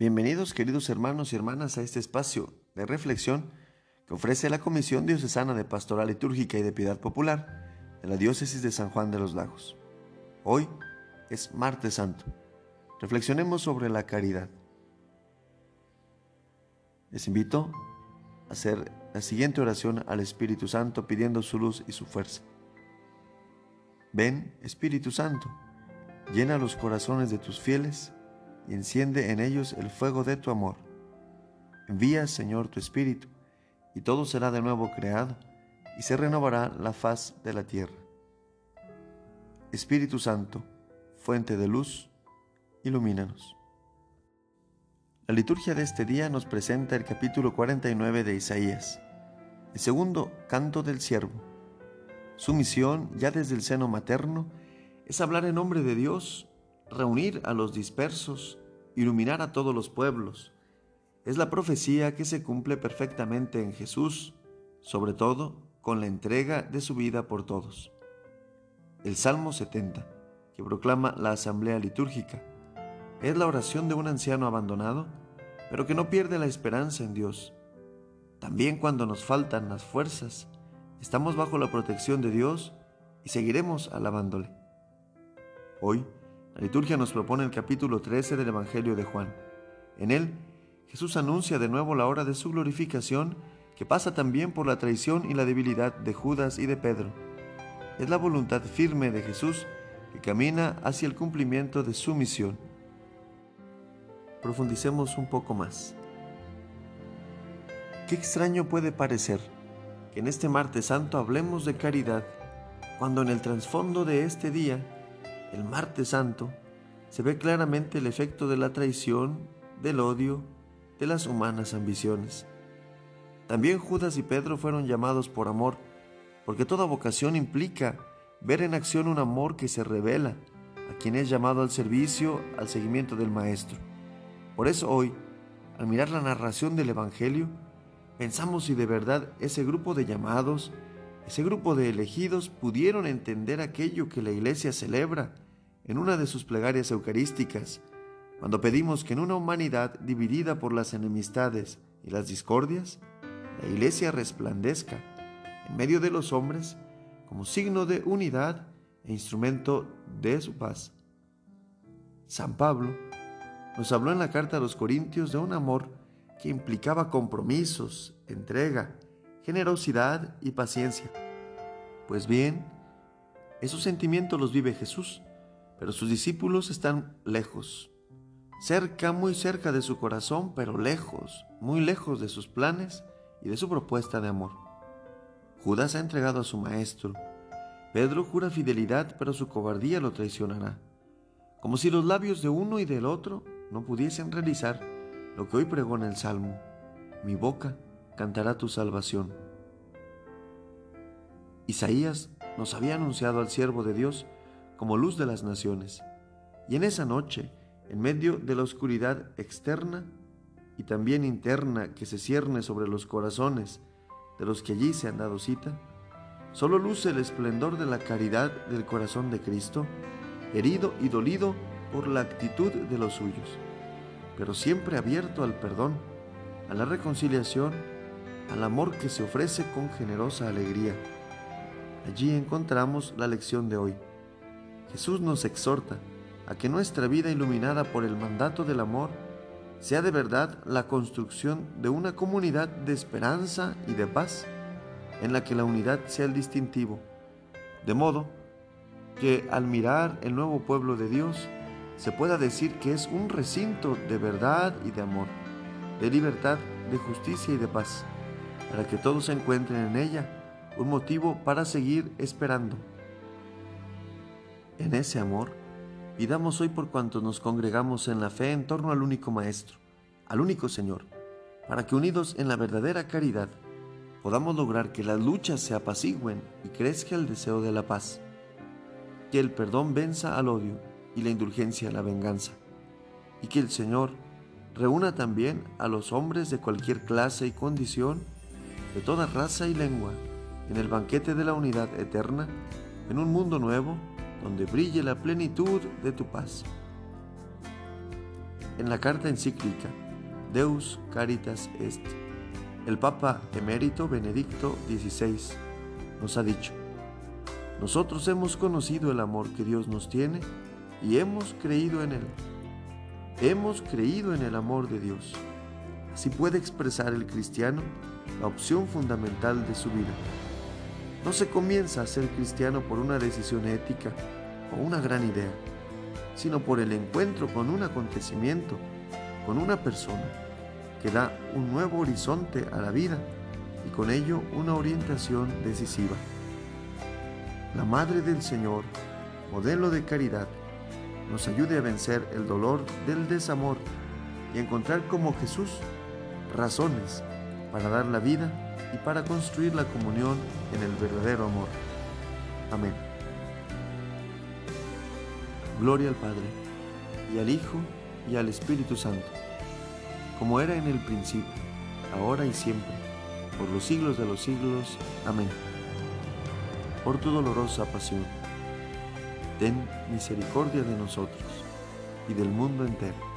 Bienvenidos queridos hermanos y hermanas a este espacio de reflexión que ofrece la Comisión Diocesana de Pastoral Litúrgica y de Piedad Popular de la Diócesis de San Juan de los Lagos. Hoy es martes santo. Reflexionemos sobre la caridad. Les invito a hacer la siguiente oración al Espíritu Santo pidiendo su luz y su fuerza. Ven, Espíritu Santo, llena los corazones de tus fieles y enciende en ellos el fuego de tu amor. Envía, Señor, tu Espíritu, y todo será de nuevo creado, y se renovará la faz de la tierra. Espíritu Santo, fuente de luz, ilumínanos. La liturgia de este día nos presenta el capítulo 49 de Isaías, el segundo canto del siervo. Su misión, ya desde el seno materno, es hablar en nombre de Dios reunir a los dispersos, iluminar a todos los pueblos. Es la profecía que se cumple perfectamente en Jesús, sobre todo con la entrega de su vida por todos. El Salmo 70, que proclama la asamblea litúrgica, es la oración de un anciano abandonado, pero que no pierde la esperanza en Dios. También cuando nos faltan las fuerzas, estamos bajo la protección de Dios y seguiremos alabándole. Hoy, la liturgia nos propone el capítulo 13 del Evangelio de Juan. En él, Jesús anuncia de nuevo la hora de su glorificación que pasa también por la traición y la debilidad de Judas y de Pedro. Es la voluntad firme de Jesús que camina hacia el cumplimiento de su misión. Profundicemos un poco más. Qué extraño puede parecer que en este martes santo hablemos de caridad cuando en el trasfondo de este día el martes santo, se ve claramente el efecto de la traición, del odio, de las humanas ambiciones. También Judas y Pedro fueron llamados por amor, porque toda vocación implica ver en acción un amor que se revela a quien es llamado al servicio, al seguimiento del Maestro. Por eso hoy, al mirar la narración del Evangelio, pensamos si de verdad ese grupo de llamados, ese grupo de elegidos pudieron entender aquello que la Iglesia celebra en una de sus plegarias eucarísticas, cuando pedimos que en una humanidad dividida por las enemistades y las discordias, la Iglesia resplandezca en medio de los hombres como signo de unidad e instrumento de su paz. San Pablo nos habló en la carta a los Corintios de un amor que implicaba compromisos, entrega, generosidad y paciencia. Pues bien, esos sentimientos los vive Jesús, pero sus discípulos están lejos, cerca, muy cerca de su corazón, pero lejos, muy lejos de sus planes y de su propuesta de amor. Judas ha entregado a su maestro. Pedro jura fidelidad, pero su cobardía lo traicionará. Como si los labios de uno y del otro no pudiesen realizar lo que hoy pregona el Salmo. Mi boca cantará tu salvación. Isaías nos había anunciado al siervo de Dios como luz de las naciones, y en esa noche, en medio de la oscuridad externa y también interna que se cierne sobre los corazones de los que allí se han dado cita, solo luce el esplendor de la caridad del corazón de Cristo, herido y dolido por la actitud de los suyos, pero siempre abierto al perdón, a la reconciliación al amor que se ofrece con generosa alegría. Allí encontramos la lección de hoy. Jesús nos exhorta a que nuestra vida iluminada por el mandato del amor sea de verdad la construcción de una comunidad de esperanza y de paz, en la que la unidad sea el distintivo, de modo que al mirar el nuevo pueblo de Dios se pueda decir que es un recinto de verdad y de amor, de libertad, de justicia y de paz para que todos encuentren en ella un motivo para seguir esperando. En ese amor, pidamos hoy por cuantos nos congregamos en la fe en torno al único Maestro, al único Señor, para que unidos en la verdadera caridad podamos lograr que las luchas se apacigüen y crezca el deseo de la paz, que el perdón venza al odio y la indulgencia a la venganza, y que el Señor reúna también a los hombres de cualquier clase y condición de toda raza y lengua, en el banquete de la unidad eterna, en un mundo nuevo donde brille la plenitud de tu paz. En la carta encíclica Deus Caritas Est, el Papa emérito Benedicto XVI nos ha dicho, nosotros hemos conocido el amor que Dios nos tiene y hemos creído en él. Hemos creído en el amor de Dios. Así puede expresar el cristiano la opción fundamental de su vida. No se comienza a ser cristiano por una decisión ética o una gran idea, sino por el encuentro con un acontecimiento, con una persona, que da un nuevo horizonte a la vida y con ello una orientación decisiva. La Madre del Señor, modelo de caridad, nos ayude a vencer el dolor del desamor y encontrar como Jesús razones para dar la vida y para construir la comunión en el verdadero amor. Amén. Gloria al Padre, y al Hijo, y al Espíritu Santo, como era en el principio, ahora y siempre, por los siglos de los siglos. Amén. Por tu dolorosa pasión ten misericordia de nosotros y del mundo entero